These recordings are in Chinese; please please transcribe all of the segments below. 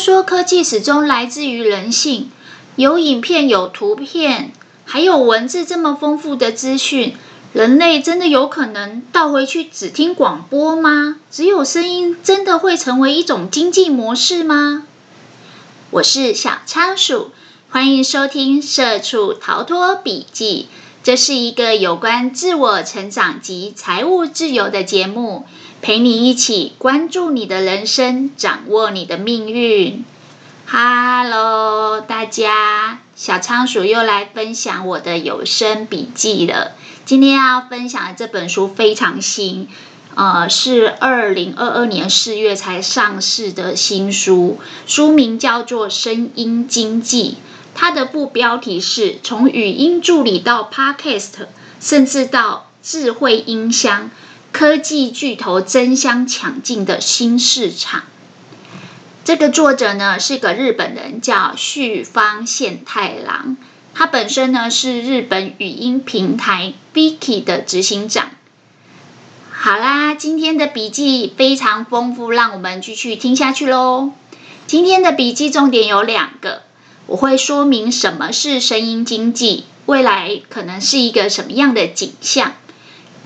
说科技始终来自于人性，有影片、有图片，还有文字这么丰富的资讯，人类真的有可能倒回去只听广播吗？只有声音真的会成为一种经济模式吗？我是小仓鼠，欢迎收听《社畜逃脱笔记》，这是一个有关自我成长及财务自由的节目。陪你一起关注你的人生，掌握你的命运。Hello，大家，小仓鼠又来分享我的有声笔记了。今天要分享的这本书非常新，呃，是二零二二年四月才上市的新书，书名叫做《声音经济》，它的副标题是从语音助理到 Podcast，甚至到智慧音箱。科技巨头争相抢进的新市场。这个作者呢是个日本人，叫旭方宪太郎。他本身呢是日本语音平台 Viki 的执行长。好啦，今天的笔记非常丰富，让我们继续听下去喽。今天的笔记重点有两个，我会说明什么是声音经济，未来可能是一个什么样的景象。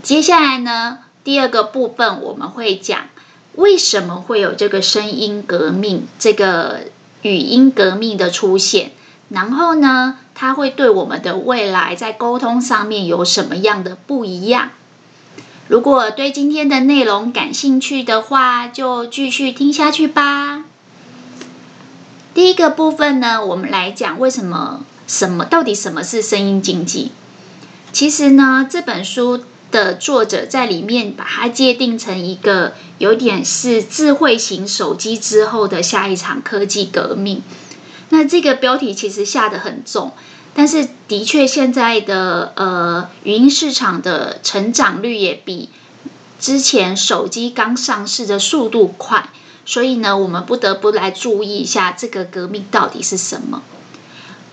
接下来呢，第二个部分我们会讲为什么会有这个声音革命、这个语音革命的出现，然后呢，它会对我们的未来在沟通上面有什么样的不一样？如果对今天的内容感兴趣的话，就继续听下去吧。第一个部分呢，我们来讲为什么什么到底什么是声音经济？其实呢，这本书。的作者在里面把它界定成一个有点是智慧型手机之后的下一场科技革命。那这个标题其实下得很重，但是的确现在的呃语音市场的成长率也比之前手机刚上市的速度快，所以呢，我们不得不来注意一下这个革命到底是什么。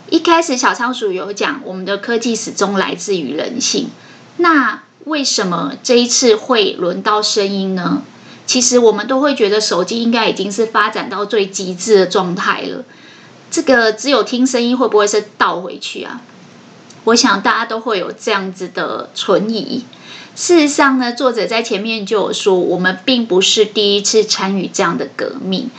一开始小仓鼠有讲，我们的科技始终来自于人性，那。为什么这一次会轮到声音呢？其实我们都会觉得手机应该已经是发展到最极致的状态了。这个只有听声音会不会是倒回去啊？我想大家都会有这样子的存疑。事实上呢，作者在前面就有说，我们并不是第一次参与这样的革命。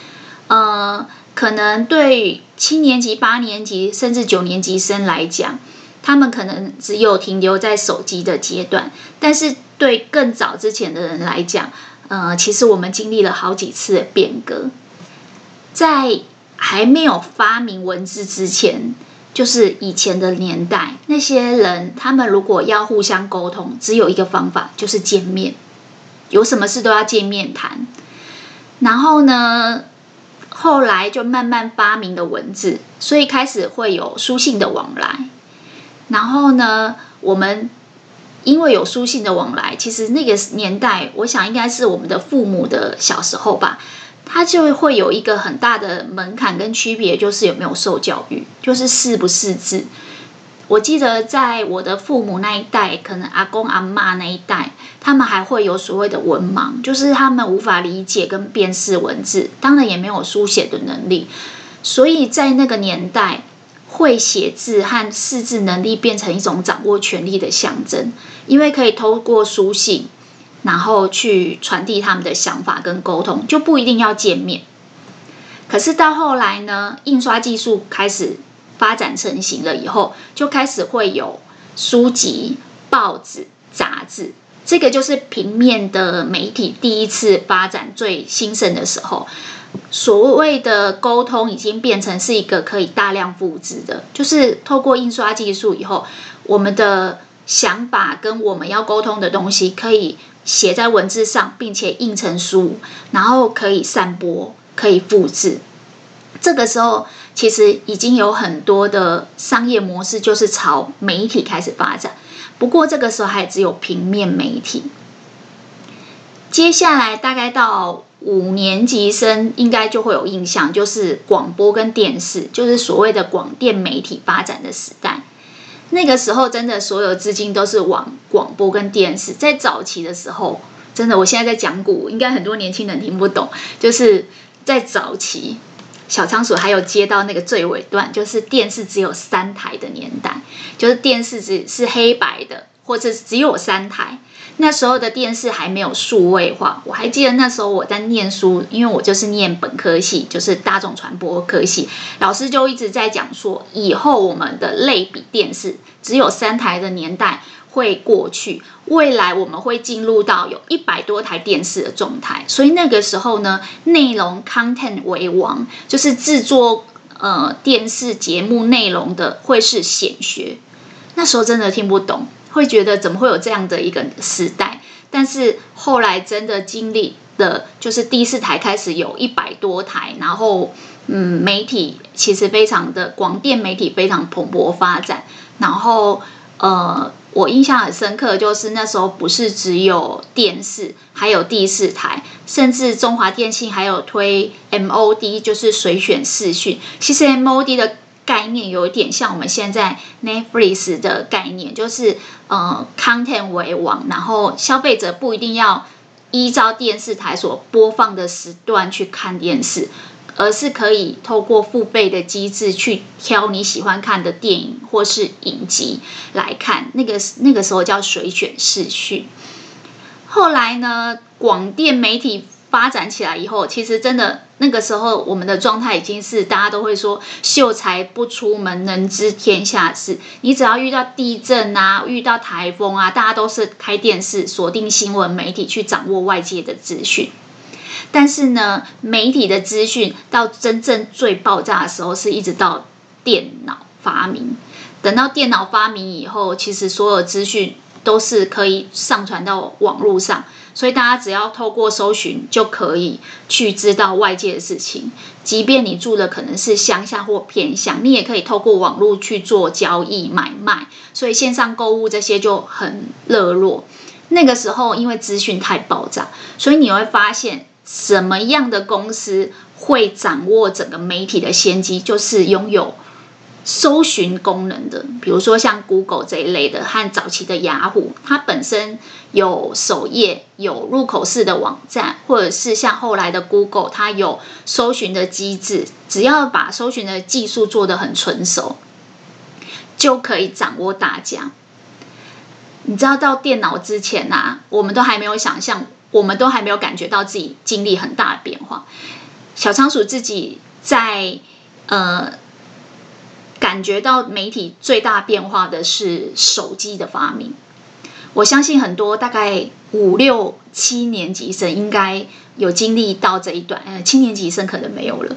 呃，可能对七年级、八年级甚至九年级生来讲。他们可能只有停留在手机的阶段，但是对更早之前的人来讲，呃，其实我们经历了好几次的变革。在还没有发明文字之前，就是以前的年代，那些人他们如果要互相沟通，只有一个方法，就是见面，有什么事都要见面谈。然后呢，后来就慢慢发明了文字，所以开始会有书信的往来。然后呢，我们因为有书信的往来，其实那个年代，我想应该是我们的父母的小时候吧，他就会有一个很大的门槛跟区别，就是有没有受教育，就是识不识字。我记得在我的父母那一代，可能阿公阿嬷那一代，他们还会有所谓的文盲，就是他们无法理解跟辨识文字，当然也没有书写的能力，所以在那个年代。会写字和识字能力变成一种掌握权力的象征，因为可以透过书信，然后去传递他们的想法跟沟通，就不一定要见面。可是到后来呢，印刷技术开始发展成型了以后，就开始会有书籍、报纸、杂志，这个就是平面的媒体第一次发展最兴盛的时候。所谓的沟通已经变成是一个可以大量复制的，就是透过印刷技术以后，我们的想法跟我们要沟通的东西可以写在文字上，并且印成书，然后可以散播，可以复制。这个时候，其实已经有很多的商业模式就是朝媒体开始发展。不过，这个时候还只有平面媒体。接下来大概到。五年级生应该就会有印象，就是广播跟电视，就是所谓的广电媒体发展的时代。那个时候，真的所有资金都是往广播跟电视。在早期的时候，真的，我现在在讲古，应该很多年轻人听不懂。就是在早期，小仓鼠还有接到那个最尾段，就是电视只有三台的年代，就是电视只是黑白的，或者只有三台。那时候的电视还没有数位化，我还记得那时候我在念书，因为我就是念本科系，就是大众传播科系，老师就一直在讲说，以后我们的类比电视只有三台的年代会过去，未来我们会进入到有一百多台电视的状态，所以那个时候呢，内容 content 为王，就是制作呃电视节目内容的会是显学，那时候真的听不懂。会觉得怎么会有这样的一个时代？但是后来真的经历的，就是第四台开始有一百多台，然后嗯，媒体其实非常的广电媒体非常蓬勃发展。然后呃，我印象很深刻，就是那时候不是只有电视，还有第四台，甚至中华电信还有推 MOD，就是随选视讯。其实 MOD 的。概念有一点像我们现在 Netflix 的概念，就是呃，content 为王，然后消费者不一定要依照电视台所播放的时段去看电视，而是可以透过付费的机制去挑你喜欢看的电影或是影集来看。那个那个时候叫随选视讯。后来呢，广电媒体。发展起来以后，其实真的那个时候，我们的状态已经是大家都会说“秀才不出门，能知天下事”。你只要遇到地震啊，遇到台风啊，大家都是开电视锁定新闻媒体去掌握外界的资讯。但是呢，媒体的资讯到真正最爆炸的时候，是一直到电脑发明。等到电脑发明以后，其实所有资讯都是可以上传到网络上。所以大家只要透过搜寻就可以去知道外界的事情，即便你住的可能是乡下或偏乡，你也可以透过网络去做交易买卖。所以线上购物这些就很热络。那个时候因为资讯太爆炸，所以你会发现什么样的公司会掌握整个媒体的先机，就是拥有。搜寻功能的，比如说像 Google 这一类的，和早期的雅虎，它本身有首页、有入口式的网站，或者是像后来的 Google，它有搜寻的机制，只要把搜寻的技术做得很纯熟，就可以掌握大家。你知道，到电脑之前呐、啊，我们都还没有想象，我们都还没有感觉到自己经历很大的变化。小仓鼠自己在呃。感觉到媒体最大变化的是手机的发明。我相信很多大概五六七年级生应该有经历到这一段，呃，七年级生可能没有了。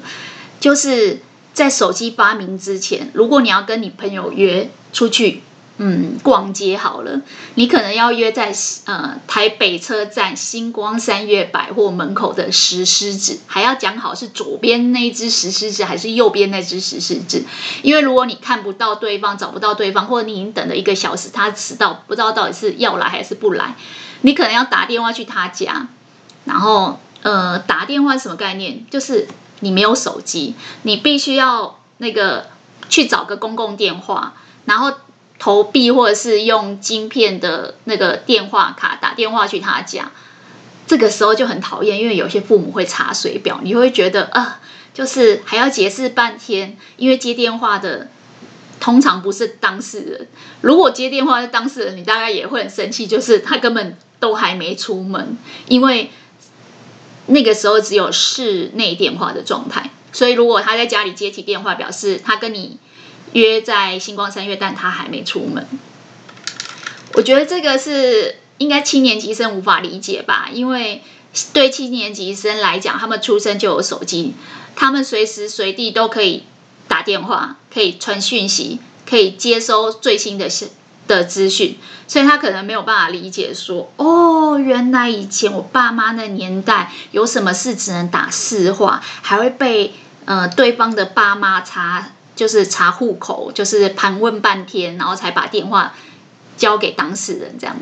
就是在手机发明之前，如果你要跟你朋友约出去。嗯，逛街好了，你可能要约在呃台北车站星光三越百货门口的石狮子，还要讲好是左边那只石狮子还是右边那只石狮子，因为如果你看不到对方，找不到对方，或者你已经等了一个小时，他迟到，不知道到底是要来还是不来，你可能要打电话去他家，然后呃打电话什么概念？就是你没有手机，你必须要那个去找个公共电话，然后。投币或者是用晶片的那个电话卡打电话去他家，这个时候就很讨厌，因为有些父母会查水表，你会觉得啊、就是还要解释半天，因为接电话的通常不是当事人。如果接电话是当事人，你大概也会很生气，就是他根本都还没出门，因为那个时候只有室内电话的状态，所以如果他在家里接起电话，表示他跟你。约在星光三月，但他还没出门。我觉得这个是应该七年级生无法理解吧？因为对七年级生来讲，他们出生就有手机，他们随时随地都可以打电话，可以传讯息，可以接收最新的的资讯，所以他可能没有办法理解说，哦，原来以前我爸妈那年代有什么事只能打市话，还会被呃对方的爸妈查。就是查户口，就是盘问半天，然后才把电话交给当事人这样。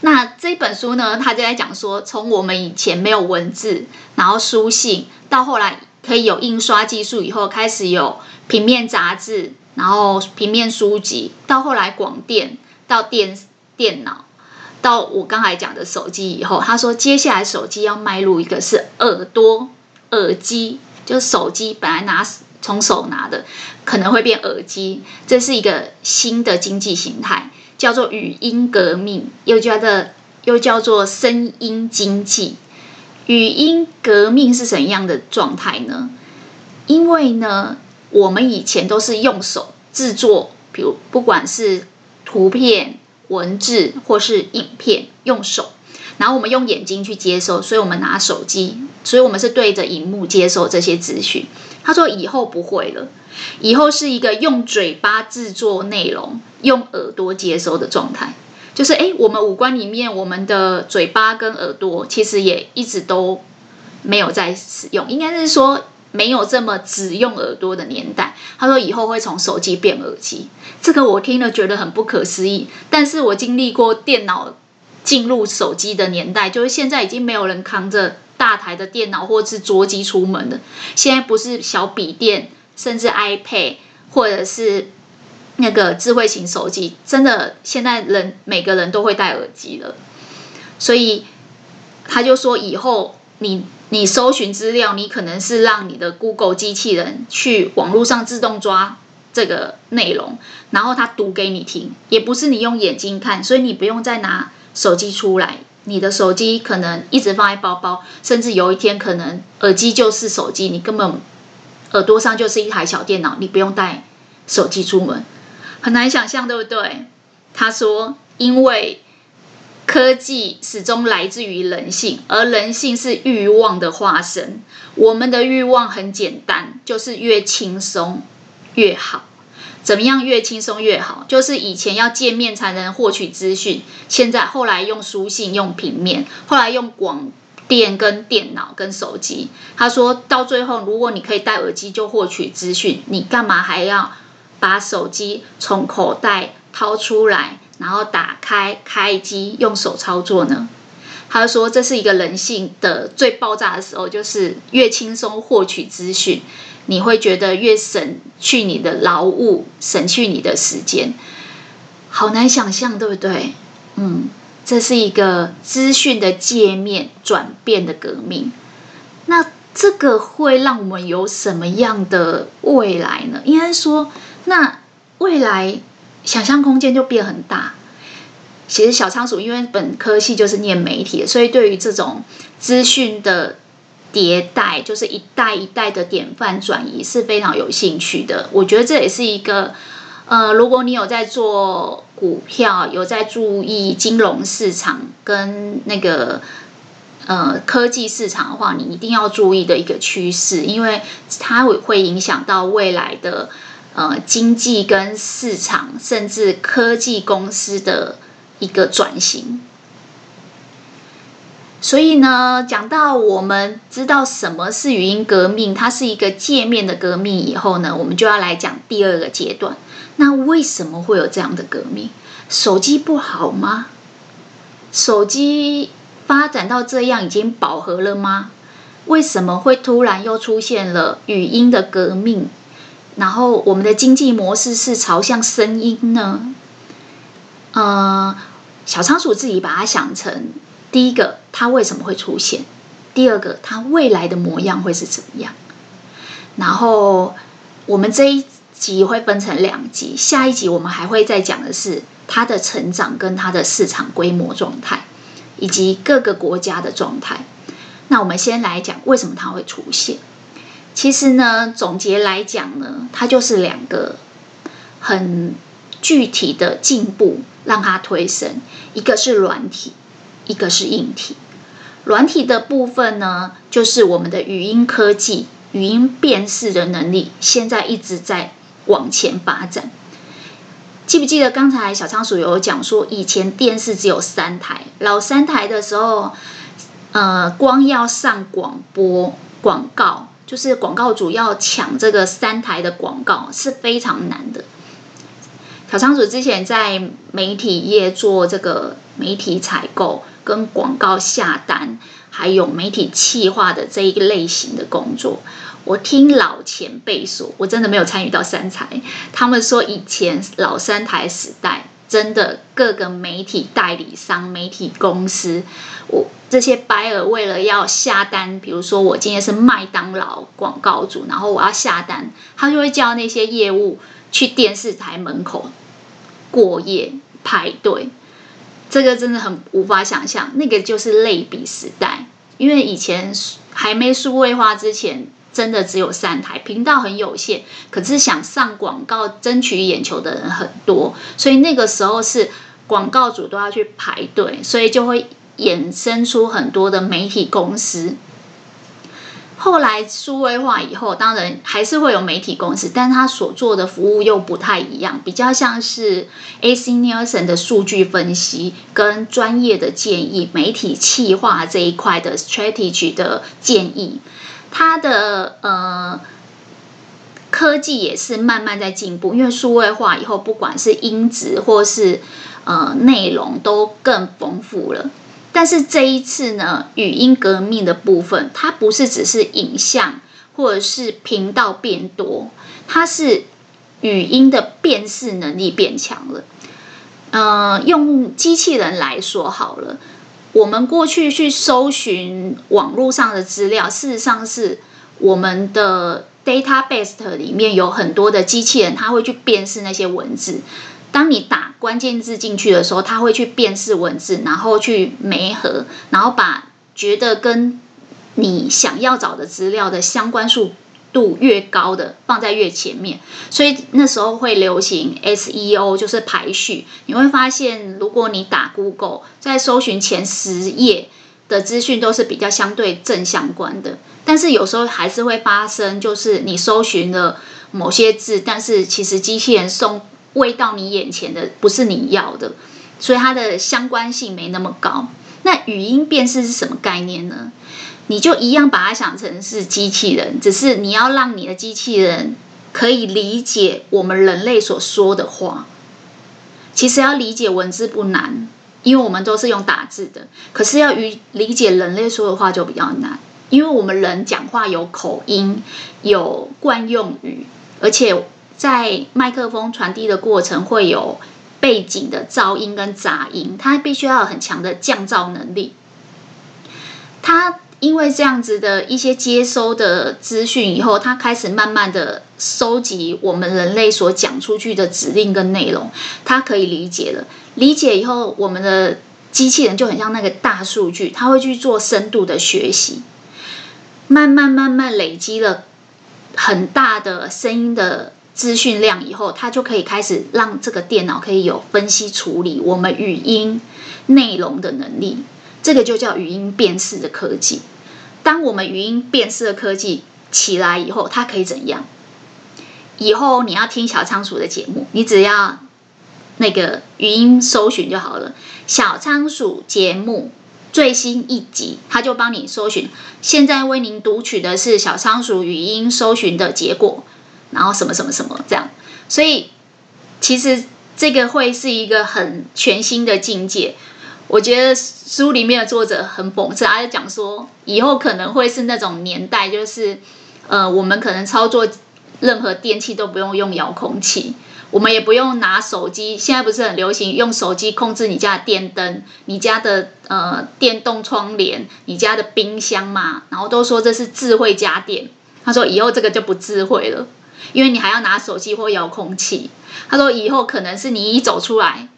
那这本书呢，他就在讲说，从我们以前没有文字，然后书信，到后来可以有印刷技术以后，开始有平面杂志，然后平面书籍，到后来广电，到电电脑，到我刚才讲的手机以后，他说接下来手机要迈入一个是耳朵耳机。就手机本来拿从手拿的，可能会变耳机，这是一个新的经济形态，叫做语音革命，又叫做又叫做声音经济。语音革命是怎样的状态呢？因为呢，我们以前都是用手制作，比如不管是图片、文字或是影片，用手。然后我们用眼睛去接收，所以我们拿手机，所以我们是对着荧幕接收这些资讯。他说以后不会了，以后是一个用嘴巴制作内容，用耳朵接收的状态。就是诶，我们五官里面，我们的嘴巴跟耳朵其实也一直都没有在使用，应该是说没有这么只用耳朵的年代。他说以后会从手机变耳机，这个我听了觉得很不可思议。但是我经历过电脑。进入手机的年代，就是现在已经没有人扛着大台的电脑或是桌机出门的。现在不是小笔电，甚至 iPad 或者是那个智慧型手机，真的现在人每个人都会戴耳机了。所以他就说，以后你你搜寻资料，你可能是让你的 Google 机器人去网络上自动抓这个内容，然后他读给你听，也不是你用眼睛看，所以你不用再拿。手机出来，你的手机可能一直放在包包，甚至有一天可能耳机就是手机，你根本耳朵上就是一台小电脑，你不用带手机出门，很难想象，对不对？他说，因为科技始终来自于人性，而人性是欲望的化身，我们的欲望很简单，就是越轻松越好。怎么样越轻松越好？就是以前要见面才能获取资讯，现在后来用书信、用平面，后来用广电跟电脑跟手机。他说到最后，如果你可以戴耳机就获取资讯，你干嘛还要把手机从口袋掏出来，然后打开开机用手操作呢？他说这是一个人性的最爆炸的时候，就是越轻松获取资讯。你会觉得越省去你的劳务，省去你的时间，好难想象，对不对？嗯，这是一个资讯的界面转变的革命。那这个会让我们有什么样的未来呢？应该说，那未来想象空间就变很大。其实小仓鼠因为本科系就是念媒体的，所以对于这种资讯的。迭代就是一代一代的典范转移是非常有兴趣的。我觉得这也是一个，呃，如果你有在做股票，有在注意金融市场跟那个呃科技市场的话，你一定要注意的一个趋势，因为它会会影响到未来的呃经济跟市场，甚至科技公司的一个转型。所以呢，讲到我们知道什么是语音革命，它是一个界面的革命以后呢，我们就要来讲第二个阶段。那为什么会有这样的革命？手机不好吗？手机发展到这样已经饱和了吗？为什么会突然又出现了语音的革命？然后我们的经济模式是朝向声音呢？呃，小仓鼠自己把它想成。第一个，它为什么会出现？第二个，它未来的模样会是怎么样？然后我们这一集会分成两集，下一集我们还会再讲的是它的成长跟它的市场规模状态，以及各个国家的状态。那我们先来讲为什么它会出现。其实呢，总结来讲呢，它就是两个很具体的进步让它推升，一个是软体。一个是硬体，软体的部分呢，就是我们的语音科技、语音辨识的能力，现在一直在往前发展。记不记得刚才小仓鼠有讲说，以前电视只有三台，老三台的时候，呃，光要上广播广告，就是广告主要抢这个三台的广告是非常难的。小仓鼠之前在媒体业做这个媒体采购。跟广告下单，还有媒体企划的这一个类型的工作，我听老前辈说，我真的没有参与到三台。他们说以前老三台时代真的各个媒体代理商、媒体公司，我这些 buyer 为了要下单，比如说我今天是麦当劳广告主，然后我要下单，他就会叫那些业务去电视台门口过夜排队。这个真的很无法想象，那个就是类比时代，因为以前还没数位化之前，真的只有三台频道，很有限，可是想上广告争取眼球的人很多，所以那个时候是广告主都要去排队，所以就会衍生出很多的媒体公司。后来数位化以后，当然还是会有媒体公司，但他所做的服务又不太一样，比较像是 AC Nielsen 的数据分析跟专业的建议，媒体企划这一块的 strategy 的建议。它的呃科技也是慢慢在进步，因为数位化以后，不管是音质或是呃内容都更丰富了。但是这一次呢，语音革命的部分，它不是只是影像或者是频道变多，它是语音的辨识能力变强了。呃，用机器人来说好了。我们过去去搜寻网络上的资料，事实上是我们的 database 里面有很多的机器人，它会去辨识那些文字。当你打关键字进去的时候，它会去辨识文字，然后去媒合，然后把觉得跟你想要找的资料的相关数度越高的放在越前面，所以那时候会流行 SEO，就是排序。你会发现，如果你打 Google，在搜寻前十页的资讯都是比较相对正相关的，但是有时候还是会发生，就是你搜寻了某些字，但是其实机器人送喂到你眼前的不是你要的，所以它的相关性没那么高。那语音辨识是什么概念呢？你就一样把它想成是机器人，只是你要让你的机器人可以理解我们人类所说的话。其实要理解文字不难，因为我们都是用打字的。可是要与理解人类说的话就比较难，因为我们人讲话有口音、有惯用语，而且在麦克风传递的过程会有背景的噪音跟杂音，它必须要有很强的降噪能力。它。因为这样子的一些接收的资讯以后，它开始慢慢的收集我们人类所讲出去的指令跟内容，它可以理解了。理解以后，我们的机器人就很像那个大数据，它会去做深度的学习，慢慢慢慢累积了很大的声音的资讯量以后，它就可以开始让这个电脑可以有分析处理我们语音内容的能力。这个就叫语音辨识的科技。当我们语音辨识的科技起来以后，它可以怎样？以后你要听小仓鼠的节目，你只要那个语音搜寻就好了。小仓鼠节目最新一集，它就帮你搜寻。现在为您读取的是小仓鼠语音搜寻的结果，然后什么什么什么这样。所以其实这个会是一个很全新的境界。我觉得书里面的作者很讽刺，他就讲说，以后可能会是那种年代，就是，呃，我们可能操作任何电器都不用用遥控器，我们也不用拿手机。现在不是很流行用手机控制你家的电灯、你家的呃电动窗帘、你家的冰箱嘛？然后都说这是智慧家电。他说以后这个就不智慧了，因为你还要拿手机或遥控器。他说以后可能是你一走出来。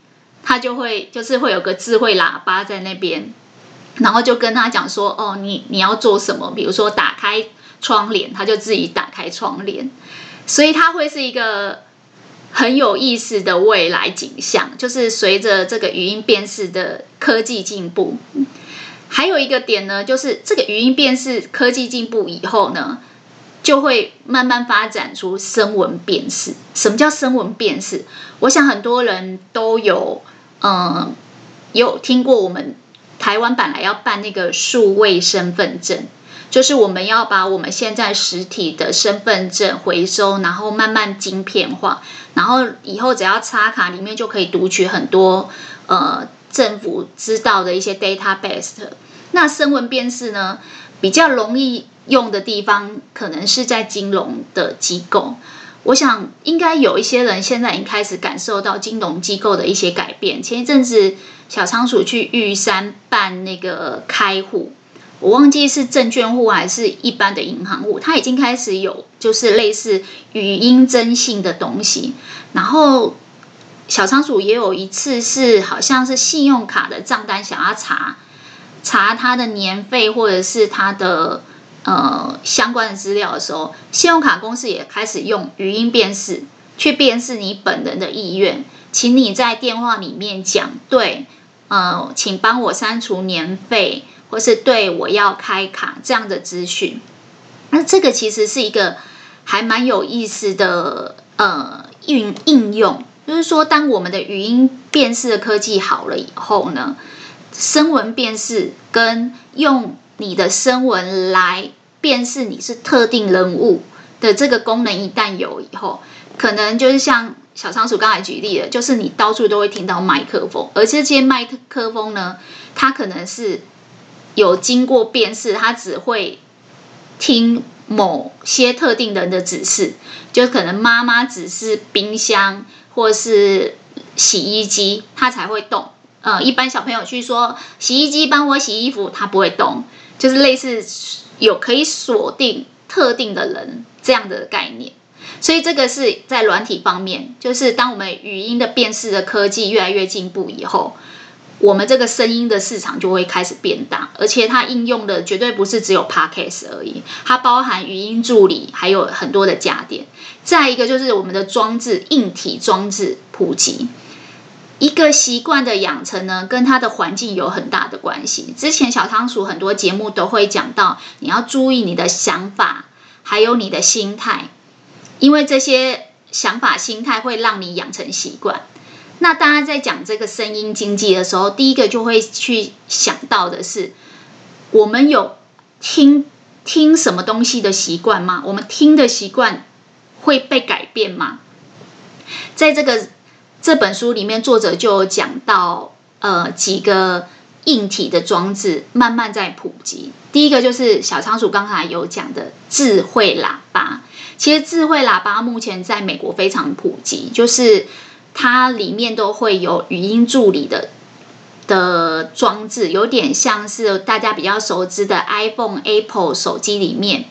他就会就是会有个智慧喇叭在那边，然后就跟他讲说：“哦，你你要做什么？比如说打开窗帘，他就自己打开窗帘。所以它会是一个很有意思的未来景象。就是随着这个语音辨识的科技进步，还有一个点呢，就是这个语音辨识科技进步以后呢，就会慢慢发展出声纹辨识。什么叫声纹辨识？我想很多人都有。”嗯，有听过我们台湾本来要办那个数位身份证，就是我们要把我们现在实体的身份证回收，然后慢慢晶片化，然后以后只要插卡里面就可以读取很多呃政府知道的一些 database。那声纹辨识呢，比较容易用的地方，可能是在金融的机构。我想应该有一些人现在已经开始感受到金融机构的一些改变。前一阵子小仓鼠去玉山办那个开户，我忘记是证券户还是一般的银行户，它已经开始有就是类似语音征信的东西。然后小仓鼠也有一次是好像是信用卡的账单想要查查它的年费或者是它的。呃，相关的资料的时候，信用卡公司也开始用语音辨识去辨识你本人的意愿，请你在电话里面讲对，呃，请帮我删除年费，或是对我要开卡这样的资讯。那这个其实是一个还蛮有意思的呃运应用，就是说，当我们的语音辨识的科技好了以后呢，声纹辨识跟用。你的声纹来辨识你是特定人物的这个功能一旦有以后，可能就是像小仓鼠刚才举例的，就是你到处都会听到麦克风，而这些麦克风呢，它可能是有经过辨识，它只会听某些特定人的指示，就可能妈妈指示冰箱或是洗衣机，它才会动。呃，一般小朋友去说洗衣机帮我洗衣服，它不会动。就是类似有可以锁定特定的人这样的概念，所以这个是在软体方面，就是当我们语音的辨识的科技越来越进步以后，我们这个声音的市场就会开始变大，而且它应用的绝对不是只有 Podcast 而已，它包含语音助理，还有很多的家电。再一个就是我们的装置，硬体装置普及。一个习惯的养成呢，跟它的环境有很大的关系。之前小仓鼠很多节目都会讲到，你要注意你的想法，还有你的心态，因为这些想法、心态会让你养成习惯。那大家在讲这个声音经济的时候，第一个就会去想到的是，我们有听听什么东西的习惯吗？我们听的习惯会被改变吗？在这个。这本书里面，作者就有讲到，呃，几个硬体的装置慢慢在普及。第一个就是小仓鼠刚才有讲的智慧喇叭。其实智慧喇叭目前在美国非常普及，就是它里面都会有语音助理的的装置，有点像是大家比较熟知的 iPhone、Apple 手机里面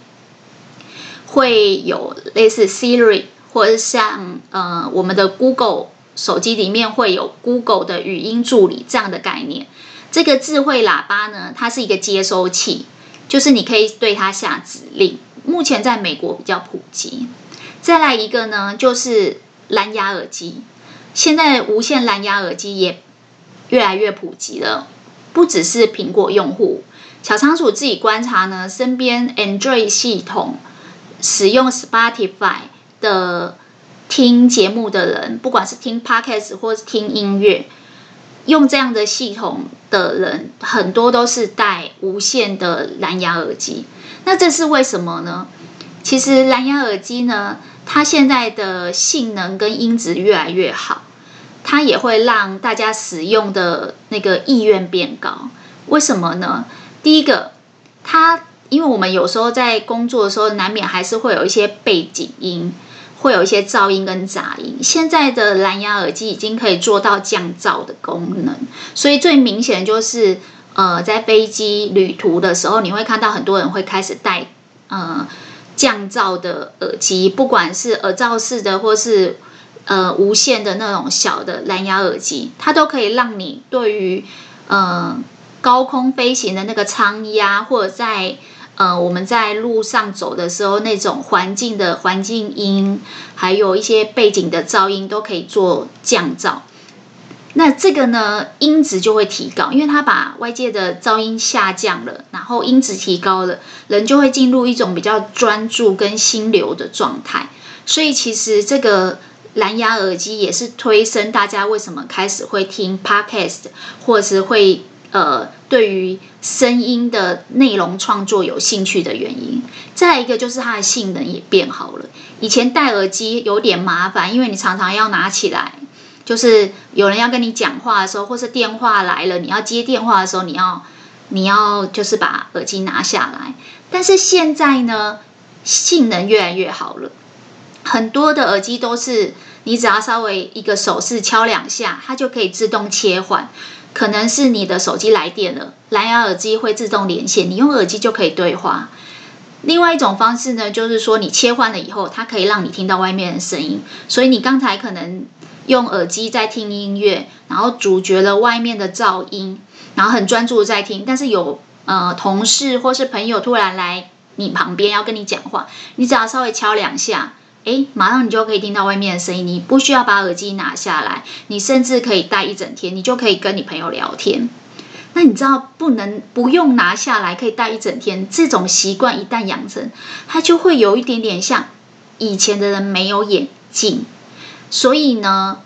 会有类似 Siri，或者像呃我们的 Google。手机里面会有 Google 的语音助理这样的概念。这个智慧喇叭呢，它是一个接收器，就是你可以对它下指令。目前在美国比较普及。再来一个呢，就是蓝牙耳机。现在无线蓝牙耳机也越来越普及了，不只是苹果用户。小仓鼠自己观察呢，身边 Android 系统使用 Spotify 的。听节目的人，不管是听 Podcast 或是听音乐，用这样的系统的人，很多都是戴无线的蓝牙耳机。那这是为什么呢？其实蓝牙耳机呢，它现在的性能跟音质越来越好，它也会让大家使用的那个意愿变高。为什么呢？第一个，它因为我们有时候在工作的时候，难免还是会有一些背景音。会有一些噪音跟杂音。现在的蓝牙耳机已经可以做到降噪的功能，所以最明显就是，呃，在飞机旅途的时候，你会看到很多人会开始戴呃降噪的耳机，不管是耳罩式的或是呃无线的那种小的蓝牙耳机，它都可以让你对于呃高空飞行的那个舱压或者在呃，我们在路上走的时候，那种环境的环境音，还有一些背景的噪音，都可以做降噪。那这个呢，音质就会提高，因为它把外界的噪音下降了，然后音质提高了，人就会进入一种比较专注跟心流的状态。所以，其实这个蓝牙耳机也是推升大家为什么开始会听 Podcast，或者是会。呃，对于声音的内容创作有兴趣的原因，再一个就是它的性能也变好了。以前戴耳机有点麻烦，因为你常常要拿起来，就是有人要跟你讲话的时候，或是电话来了，你要接电话的时候，你要你要就是把耳机拿下来。但是现在呢，性能越来越好了。很多的耳机都是你只要稍微一个手势敲两下，它就可以自动切换。可能是你的手机来电了，蓝牙耳机会自动连线，你用耳机就可以对话。另外一种方式呢，就是说你切换了以后，它可以让你听到外面的声音。所以你刚才可能用耳机在听音乐，然后阻绝了外面的噪音，然后很专注在听。但是有呃同事或是朋友突然来你旁边要跟你讲话，你只要稍微敲两下。诶，马上你就可以听到外面的声音，你不需要把耳机拿下来，你甚至可以戴一整天，你就可以跟你朋友聊天。那你知道不能不用拿下来，可以戴一整天，这种习惯一旦养成，它就会有一点点像以前的人没有眼镜，所以呢，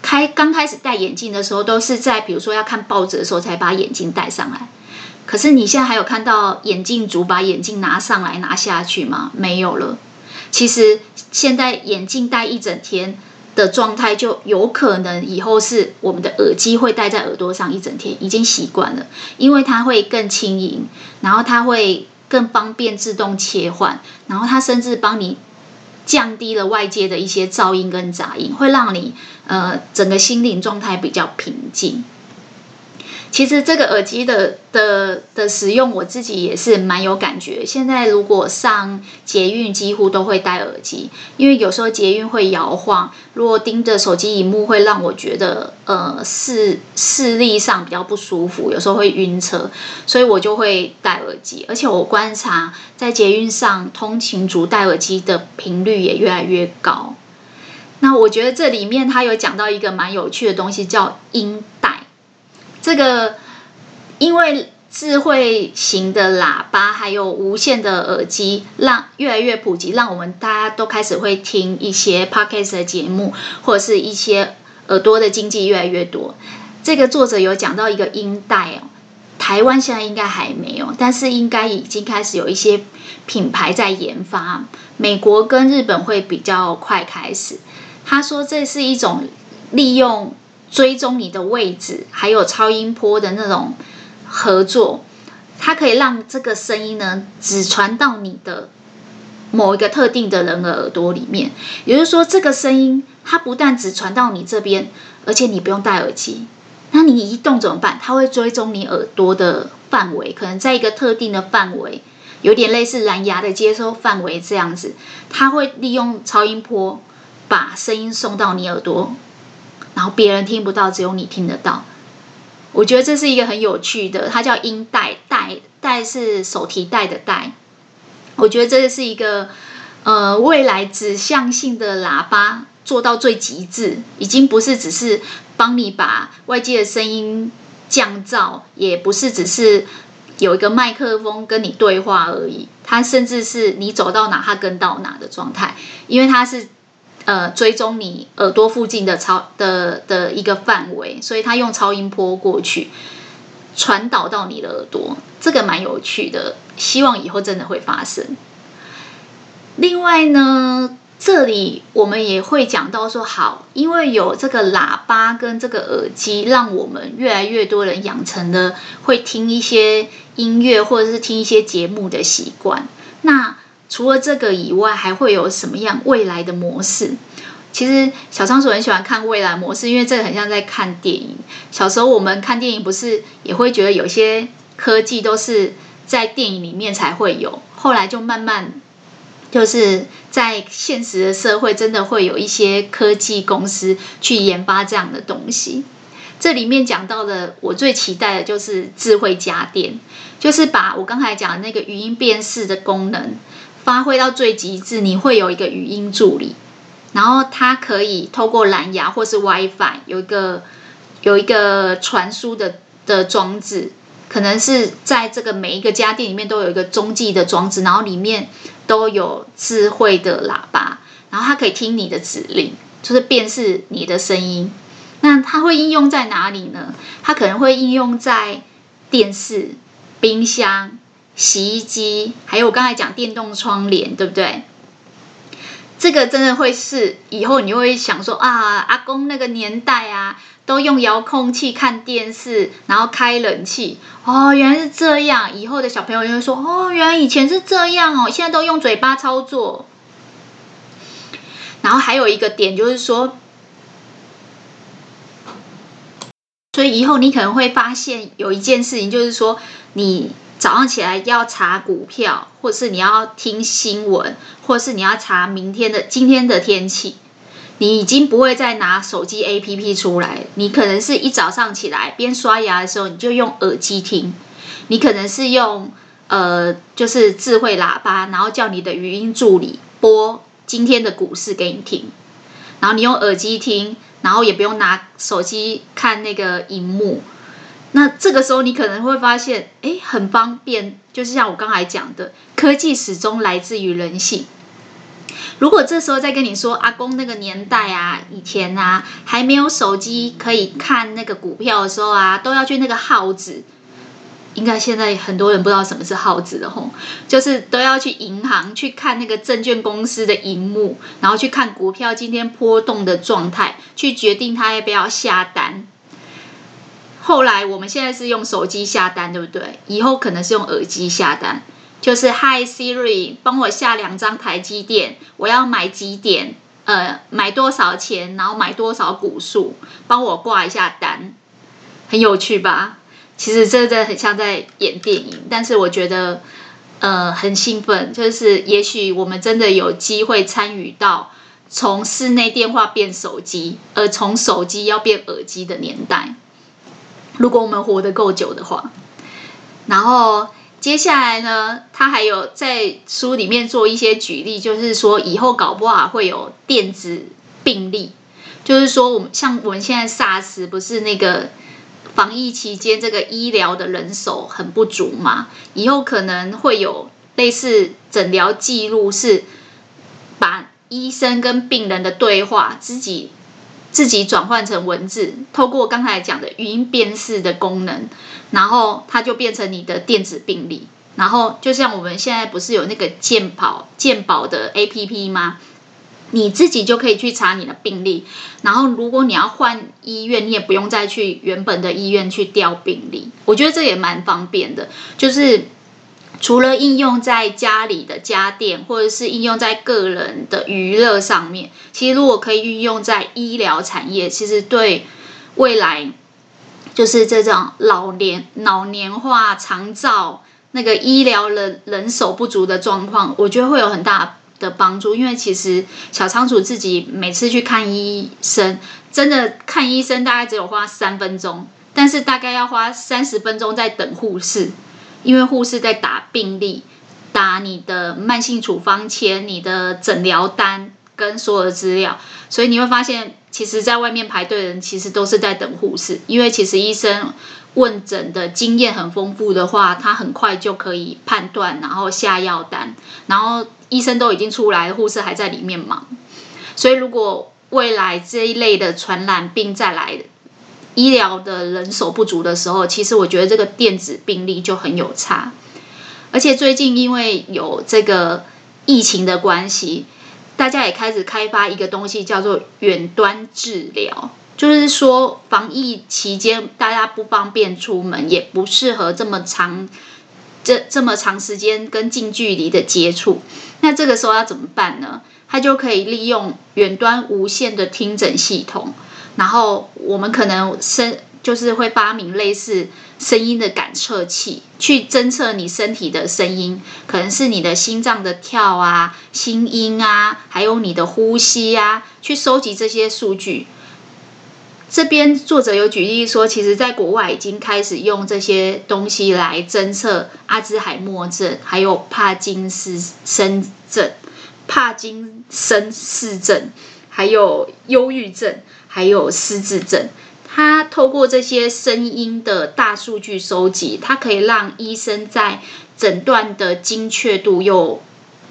开刚开始戴眼镜的时候，都是在比如说要看报纸的时候才把眼镜戴上来。可是你现在还有看到眼镜族把眼镜拿上来拿下去吗？没有了。其实现在眼镜戴一整天的状态，就有可能以后是我们的耳机会戴在耳朵上一整天，已经习惯了，因为它会更轻盈，然后它会更方便自动切换，然后它甚至帮你降低了外界的一些噪音跟杂音，会让你呃整个心灵状态比较平静。其实这个耳机的的的使用，我自己也是蛮有感觉。现在如果上捷运，几乎都会戴耳机，因为有时候捷运会摇晃，如果盯着手机萤幕，会让我觉得呃视视力上比较不舒服，有时候会晕车，所以我就会戴耳机。而且我观察在捷运上通勤族戴耳机的频率也越来越高。那我觉得这里面他有讲到一个蛮有趣的东西，叫音。这个，因为智慧型的喇叭还有无线的耳机，让越来越普及，让我们大家都开始会听一些 podcast 的节目，或者是一些耳朵的经济越来越多。这个作者有讲到一个音带哦，台湾现在应该还没有，但是应该已经开始有一些品牌在研发。美国跟日本会比较快开始。他说这是一种利用。追踪你的位置，还有超音波的那种合作，它可以让这个声音呢，只传到你的某一个特定的人的耳朵里面。也就是说，这个声音它不但只传到你这边，而且你不用戴耳机。那你移动怎么办？它会追踪你耳朵的范围，可能在一个特定的范围，有点类似蓝牙的接收范围这样子。它会利用超音波把声音送到你耳朵。然后别人听不到，只有你听得到。我觉得这是一个很有趣的，它叫音带，带带是手提袋的带。我觉得这是一个呃未来指向性的喇叭做到最极致，已经不是只是帮你把外界的声音降噪，也不是只是有一个麦克风跟你对话而已。它甚至是你走到哪，它跟到哪的状态，因为它是。呃，追踪你耳朵附近的超的的一个范围，所以他用超音波过去传导到你的耳朵，这个蛮有趣的，希望以后真的会发生。另外呢，这里我们也会讲到说，好，因为有这个喇叭跟这个耳机，让我们越来越多人养成了会听一些音乐或者是听一些节目的习惯。那除了这个以外，还会有什么样未来的模式？其实小仓鼠很喜欢看未来模式，因为这个很像在看电影。小时候我们看电影，不是也会觉得有些科技都是在电影里面才会有，后来就慢慢就是在现实的社会，真的会有一些科技公司去研发这样的东西。这里面讲到的，我最期待的就是智慧家电，就是把我刚才讲的那个语音辨识的功能。发挥到最极致，你会有一个语音助理，然后它可以透过蓝牙或是 WiFi 有一个有一个传输的的装置，可能是在这个每一个家电里面都有一个中继的装置，然后里面都有智慧的喇叭，然后它可以听你的指令，就是辨识你的声音。那它会应用在哪里呢？它可能会应用在电视、冰箱。洗衣机，还有我刚才讲电动窗帘，对不对？这个真的会是以后你会想说啊，阿公那个年代啊，都用遥控器看电视，然后开冷气。哦，原来是这样。以后的小朋友就会说，哦，原来以前是这样哦，现在都用嘴巴操作。然后还有一个点就是说，所以以后你可能会发现有一件事情，就是说你早上起来要查股票，或是你要听新闻，或是你要查明天的今天的天气。你已经不会再拿手机 APP 出来，你可能是一早上起来边刷牙的时候，你就用耳机听；你可能是用呃，就是智慧喇叭，然后叫你的语音助理播今天的股市给你听，然后你用耳机听，然后也不用拿手机看那个荧幕。那这个时候你可能会发现，哎，很方便，就是像我刚才讲的，科技始终来自于人性。如果这时候再跟你说，阿公那个年代啊，以前啊，还没有手机可以看那个股票的时候啊，都要去那个号子。应该现在很多人不知道什么是号子的吼，就是都要去银行去看那个证券公司的荧幕，然后去看股票今天波动的状态，去决定他要不要下单。后来我们现在是用手机下单，对不对？以后可能是用耳机下单。就是 Hi Siri，帮我下两张台积电，我要买几点？呃，买多少钱？然后买多少股数？帮我挂一下单，很有趣吧？其实这真的很像在演电影，但是我觉得呃很兴奋，就是也许我们真的有机会参与到从室内电话变手机，而从手机要变耳机的年代。如果我们活得够久的话，然后。接下来呢，他还有在书里面做一些举例，就是说以后搞不好会有电子病历，就是说我们像我们现在 SARS 不是那个防疫期间这个医疗的人手很不足嘛，以后可能会有类似诊疗记录，是把医生跟病人的对话自己。自己转换成文字，透过刚才讲的语音辨识的功能，然后它就变成你的电子病历。然后就像我们现在不是有那个健保健保的 APP 吗？你自己就可以去查你的病历。然后如果你要换医院，你也不用再去原本的医院去调病历。我觉得这也蛮方便的，就是。除了应用在家里的家电，或者是应用在个人的娱乐上面，其实如果可以运用在医疗产业，其实对未来就是这种老年老年化长照那个医疗人人手不足的状况，我觉得会有很大的帮助。因为其实小仓鼠自己每次去看医生，真的看医生大概只有花三分钟，但是大概要花三十分钟在等护士。因为护士在打病历，打你的慢性处方签、你的诊疗单跟所有的资料，所以你会发现，其实在外面排队的人其实都是在等护士。因为其实医生问诊的经验很丰富的话，他很快就可以判断，然后下药单，然后医生都已经出来，护士还在里面忙。所以如果未来这一类的传染病再来，医疗的人手不足的时候，其实我觉得这个电子病历就很有差。而且最近因为有这个疫情的关系，大家也开始开发一个东西，叫做远端治疗。就是说，防疫期间大家不方便出门，也不适合这么长这这么长时间跟近距离的接触。那这个时候要怎么办呢？它就可以利用远端无线的听诊系统。然后我们可能声就是会发明类似声音的感测器，去侦测你身体的声音，可能是你的心脏的跳啊、心音啊，还有你的呼吸啊，去收集这些数据。这边作者有举例说，其实在国外已经开始用这些东西来侦测阿兹海默症，还有帕金斯森症、帕金森氏症，还有忧郁症。还有失智症，它透过这些声音的大数据收集，它可以让医生在诊断的精确度又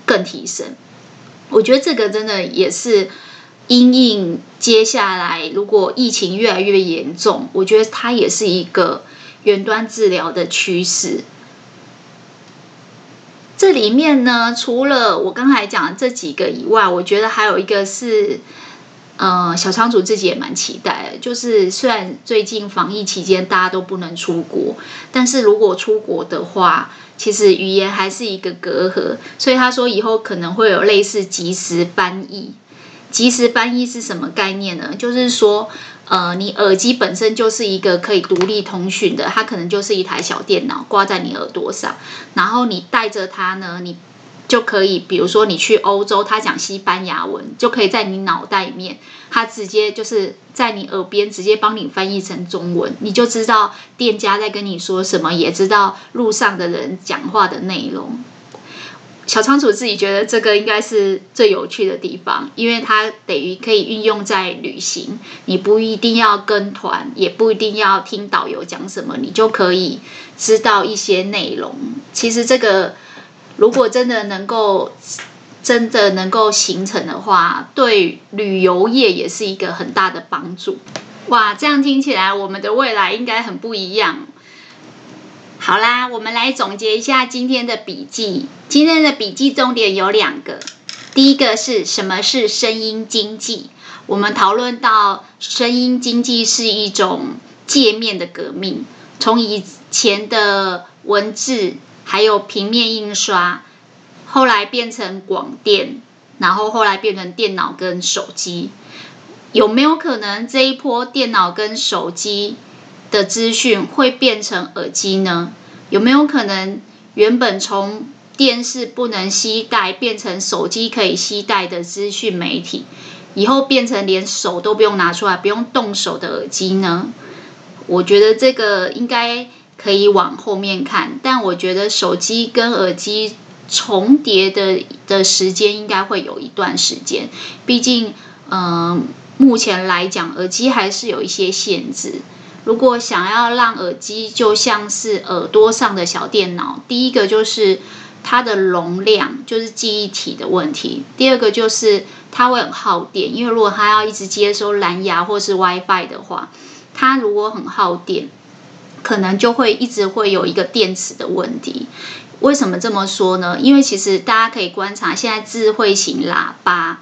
更提升。我觉得这个真的也是因应接下来如果疫情越来越严重，我觉得它也是一个远端治疗的趋势。这里面呢，除了我刚才讲的这几个以外，我觉得还有一个是。呃，小仓鼠自己也蛮期待，就是虽然最近防疫期间大家都不能出国，但是如果出国的话，其实语言还是一个隔阂，所以他说以后可能会有类似即时翻译，即时翻译是什么概念呢？就是说，呃，你耳机本身就是一个可以独立通讯的，它可能就是一台小电脑挂在你耳朵上，然后你带着它呢，你就可以，比如说你去欧洲，他讲西班牙文，就可以在你脑袋里面，他直接就是在你耳边直接帮你翻译成中文，你就知道店家在跟你说什么，也知道路上的人讲话的内容。小仓鼠自己觉得这个应该是最有趣的地方，因为它等于可以运用在旅行，你不一定要跟团，也不一定要听导游讲什么，你就可以知道一些内容。其实这个如果真的能够真的能够形成的话，对旅游业也是一个很大的帮助。哇，这样听起来我们的未来应该很不一样。好啦，我们来总结一下今天的笔记。今天的笔记重点有两个，第一个是什么是声音经济？我们讨论到声音经济是一种界面的革命，从以前的文字还有平面印刷，后来变成广电，然后后来变成电脑跟手机。有没有可能这一波电脑跟手机的资讯会变成耳机呢？有没有可能原本从电视不能携带变成手机可以携带的资讯媒体，以后变成连手都不用拿出来、不用动手的耳机呢？我觉得这个应该可以往后面看，但我觉得手机跟耳机重叠的的时间应该会有一段时间，毕竟，嗯、目前来讲，耳机还是有一些限制。如果想要让耳机就像是耳朵上的小电脑，第一个就是它的容量，就是记忆体的问题；第二个就是它会很耗电，因为如果它要一直接收蓝牙或是 WiFi 的话，它如果很耗电，可能就会一直会有一个电池的问题。为什么这么说呢？因为其实大家可以观察，现在智慧型喇叭，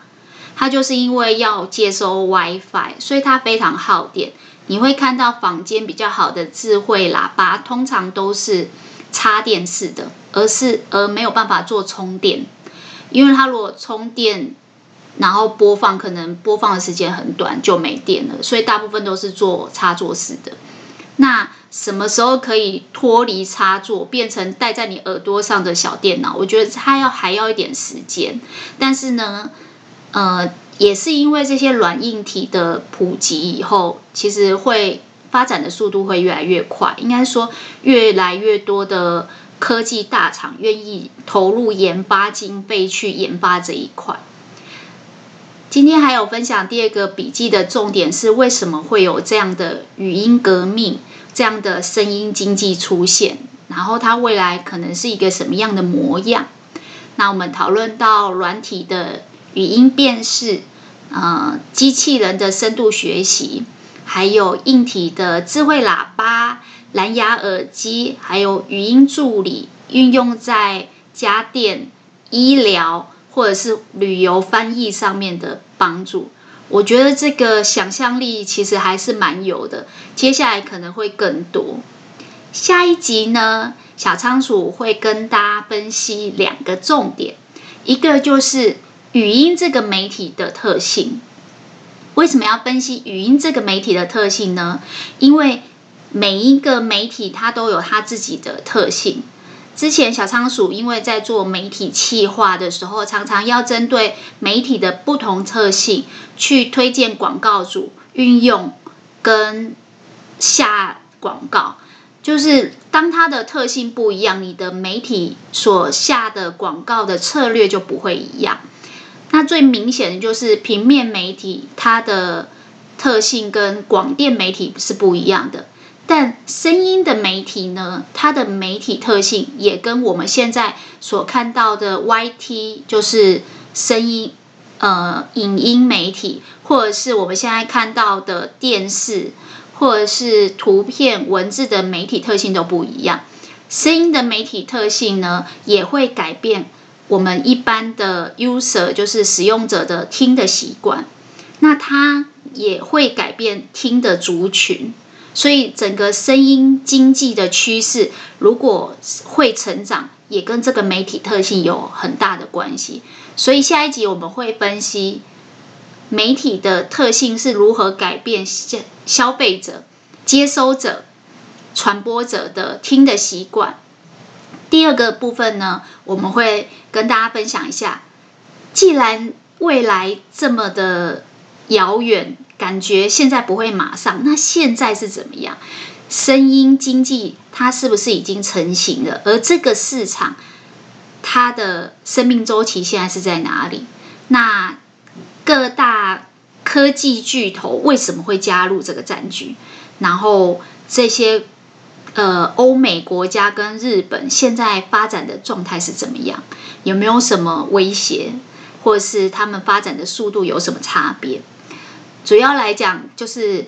它就是因为要接收 WiFi，所以它非常耗电。你会看到房间比较好的智慧喇叭，通常都是插电式的，而是而没有办法做充电，因为它如果充电，然后播放，可能播放的时间很短就没电了，所以大部分都是做插座式的。那什么时候可以脱离插座，变成戴在你耳朵上的小电脑？我觉得它要还要一点时间，但是呢，呃。也是因为这些软硬体的普及以后，其实会发展的速度会越来越快。应该说，越来越多的科技大厂愿意投入研发经费去研发这一块。今天还有分享第二个笔记的重点是，为什么会有这样的语音革命、这样的声音经济出现？然后它未来可能是一个什么样的模样？那我们讨论到软体的。语音辨识，呃，机器人的深度学习，还有硬体的智慧喇叭、蓝牙耳机，还有语音助理，运用在家电、医疗或者是旅游翻译上面的帮助。我觉得这个想象力其实还是蛮有的，接下来可能会更多。下一集呢，小仓鼠会跟大家分析两个重点，一个就是。语音这个媒体的特性，为什么要分析语音这个媒体的特性呢？因为每一个媒体它都有它自己的特性。之前小仓鼠因为在做媒体企划的时候，常常要针对媒体的不同特性去推荐广告主运用跟下广告。就是当它的特性不一样，你的媒体所下的广告的策略就不会一样。那最明显的就是平面媒体，它的特性跟广电媒体是不一样的。但声音的媒体呢，它的媒体特性也跟我们现在所看到的 YT，就是声音呃影音媒体，或者是我们现在看到的电视，或者是图片文字的媒体特性都不一样。声音的媒体特性呢，也会改变。我们一般的 user 就是使用者的听的习惯，那它也会改变听的族群，所以整个声音经济的趋势如果会成长，也跟这个媒体特性有很大的关系。所以下一集我们会分析媒体的特性是如何改变消消费者、接收者、传播者的听的习惯。第二个部分呢，我们会跟大家分享一下，既然未来这么的遥远，感觉现在不会马上，那现在是怎么样？声音经济它是不是已经成型了？而这个市场，它的生命周期现在是在哪里？那各大科技巨头为什么会加入这个战局？然后这些呃欧美国家跟日本现在发展的状态是怎么样？有没有什么威胁？或是他们发展的速度有什么差别？主要来讲就是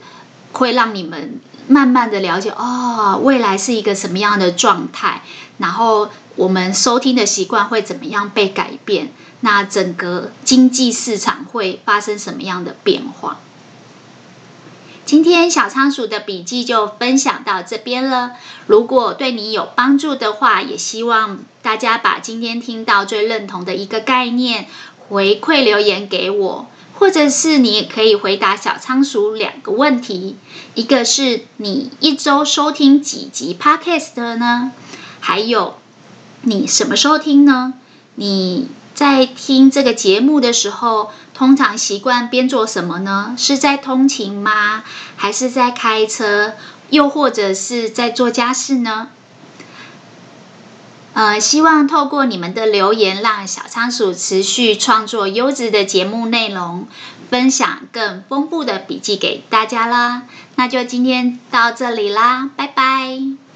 会让你们慢慢的了解哦，未来是一个什么样的状态，然后我们收听的习惯会怎么样被改变。那整个经济市场会发生什么样的变化？今天小仓鼠的笔记就分享到这边了。如果对你有帮助的话，也希望大家把今天听到最认同的一个概念回馈留言给我，或者是你也可以回答小仓鼠两个问题：一个是你一周收听几集 Podcast 呢？还有你什么时候听呢？你在听这个节目的时候，通常习惯边做什么呢？是在通勤吗？还是在开车？又或者是在做家事呢？呃，希望透过你们的留言，让小仓鼠持续创作优质的节目内容，分享更丰富的笔记给大家啦。那就今天到这里啦，拜拜。